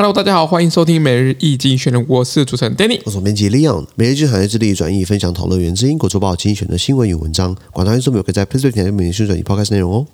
Hello，大家好，欢迎收听每日易经选人，我是主持人 Danny，我是编辑 Leon。每日一经济学人致力转译、分享、讨论源自英国周报精选的新闻与文章。广大听众朋友可以在 PressPlay 平台每日顺转译 Podcast 内容哦。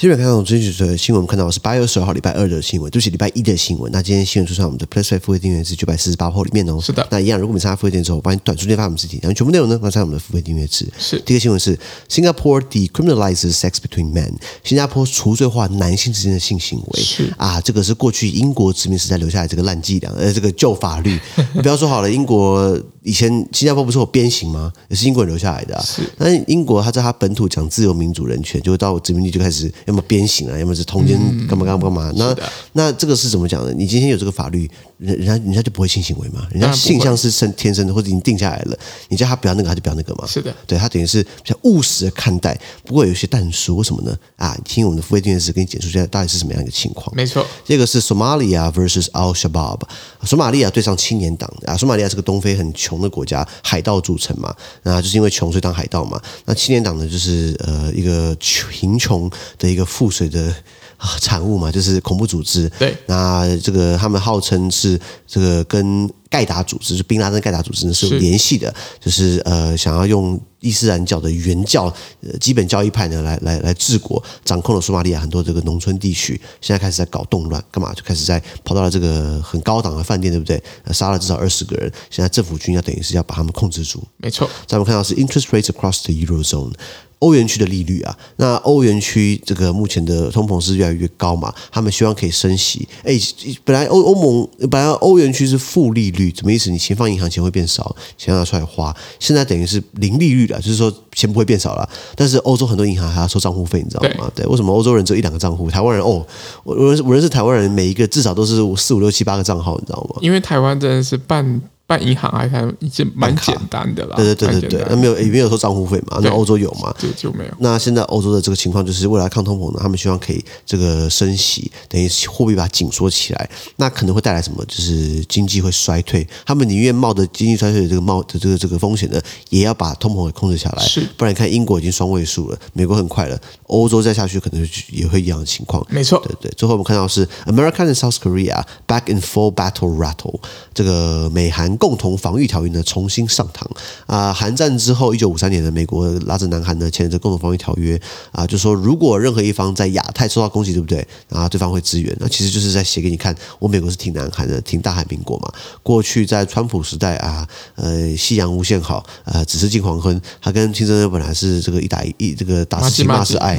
今天看到这则新闻，我们看到是八月二十二号礼拜二的新闻，就是礼拜一的新闻。那今天新闻出现我们的 Plus Five 付费订阅是九百四十八号里面哦。是的。那一样，如果你参加付费订阅之后，我帮你短时间发我们自己，然后全部内容呢，放在我们的付费订阅制。是。第一个新闻是 Singapore decriminalizes sex between men，新加坡除罪化男性之间的性行为。是。啊，这个是过去英国殖民时代留下来这个烂伎俩，呃，这个旧法律。你不要说好了，英国以前新加坡不是有鞭刑吗？也是英国人留下来的啊。是。但是英国他在他本土讲自由、民主、人权，就会到殖民地就开始要么鞭刑啊，要么是通奸。嗯干嘛干嘛干嘛？那那这个是怎么讲的？你今天有这个法律，人人家人家就不会性行为嘛？人家性向是生天生的，或者已经定下来了。你叫他不要那个，他就不要那个嘛？是的，对他等于是比较务实的看待。不过有些但书，为什么呢？啊，听我们的付费订阅时给你解说一下到底是什么样一个情况。没错，这个是 Somalia versus Al Shabaab，索马利亚对上青年党啊。索马利亚是个东非很穷的国家，海盗组成嘛，那就是因为穷所以当海盗嘛。那青年党呢，就是呃一个贫穷的一个赋水的。啊，产物嘛，就是恐怖组织。对，那这个他们号称是这个跟盖达组织，就宾拉登盖达组织呢是有联系的，就是呃想要用伊斯兰教的原教呃基本教义派呢来来来治国，掌控了索马利亚很多这个农村地区，现在开始在搞动乱，干嘛就开始在跑到了这个很高档的饭店，对不对？杀了至少二十个人，现在政府军要等于是要把他们控制住。没错，咱们看到是 interest rates across the eurozone。欧元区的利率啊，那欧元区这个目前的通膨是越来越高嘛？他们希望可以升息。哎，本来欧欧盟本来欧元区是负利率，什么意思？你钱放银行钱会变少，钱拿出来花。现在等于是零利率了，就是说钱不会变少了。但是欧洲很多银行还要收账户费，你知道吗？对，对，为什么欧洲人只有一两个账户？台湾人哦，我我认识我认识台湾人，每一个至少都是四五六七八个账号，你知道吗？因为台湾真的是办。办银行还还已经蛮简单的啦，对对对对对，那没有也没有收账户费嘛？那欧洲有嘛？就，就没有。那现在欧洲的这个情况就是为了抗通膨呢，他们希望可以这个升息，等于货币把它紧缩起来，那可能会带来什么？就是经济会衰退，他们宁愿冒着经济衰退的这个冒的这个这个风险呢，也要把通膨给控制下来。是，不然你看英国已经双位数了，美国很快了，欧洲再下去可能也会一样的情况。没错，对对。最后我们看到是 America and South Korea back in full battle rattle，这个美韩共同防御条。约呢重新上堂啊！韩战之后，一九五三年的美国拉着南韩呢签了这共同防御条约啊，就说如果任何一方在亚太受到攻击，对不对？啊，对方会支援。那其实就是在写给你看，我美国是挺南韩的，挺大韩民国嘛。过去在川普时代啊，呃，夕阳无限好，呃，只是近黄昏。他跟金正恩本来是这个一打一，这个打是亲骂是爱，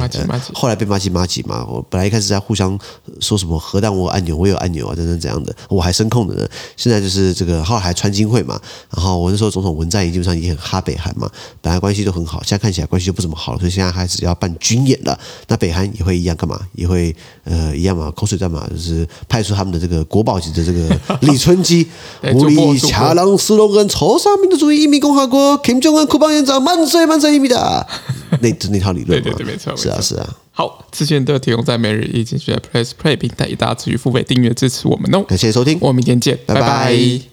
后来被麻吉麻吉嘛。我本来一开始在互相说什么核弹我有按钮，我有按钮啊，等等怎样的，我还声控的呢。现在就是这个后来还川金会嘛。然后我那时候总统文在寅基本上也很哈北韩嘛，本来关系都很好，现在看起来关系就不怎么好了，所以现在开始要办军演了。那北韩也会一样干嘛？也会呃一样嘛，口水战嘛，就是派出他们的这个国宝级的这个 李春基，武力恰郎斯隆跟朝鲜民主主义人民共和国金正恩库邦院长万岁万岁一米的 那那套理论嘛，对对对，没错，是啊是啊。好，之前都提供在每日一经济学 PressPlay 平台，大家持续付费订阅支持我们哦。感谢收听，我们明天见，拜拜。拜拜